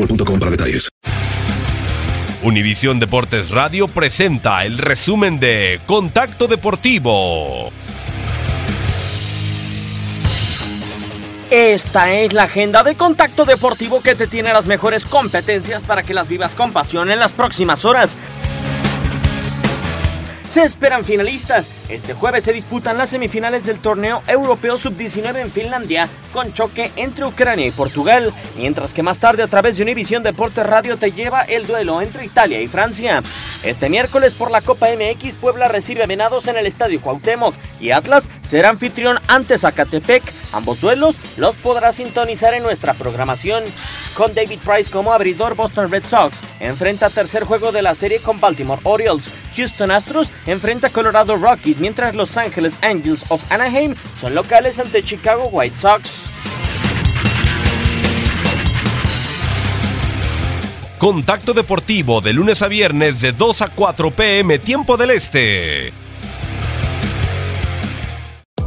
boostmobile.com para detalles. Univisión Deportes Radio presenta el resumen de Contacto Deportivo. Esta es la agenda de contacto deportivo que te tiene las mejores competencias para que las vivas con pasión en las próximas horas. Se esperan finalistas. Este jueves se disputan las semifinales del torneo europeo sub-19 en Finlandia, con choque entre Ucrania y Portugal, mientras que más tarde a través de Univisión Deportes Radio te lleva el duelo entre Italia y Francia. Este miércoles por la Copa MX, Puebla recibe a Venados en el Estadio Cuauhtémoc y Atlas será anfitrión ante Zacatepec. Ambos duelos los podrás sintonizar en nuestra programación. Con David Price como abridor, Boston Red Sox enfrenta tercer juego de la serie con Baltimore Orioles. Houston Astros enfrenta Colorado Rockies, mientras Los Angeles Angels of Anaheim son locales ante Chicago White Sox. Contacto Deportivo de lunes a viernes de 2 a 4 pm tiempo del Este.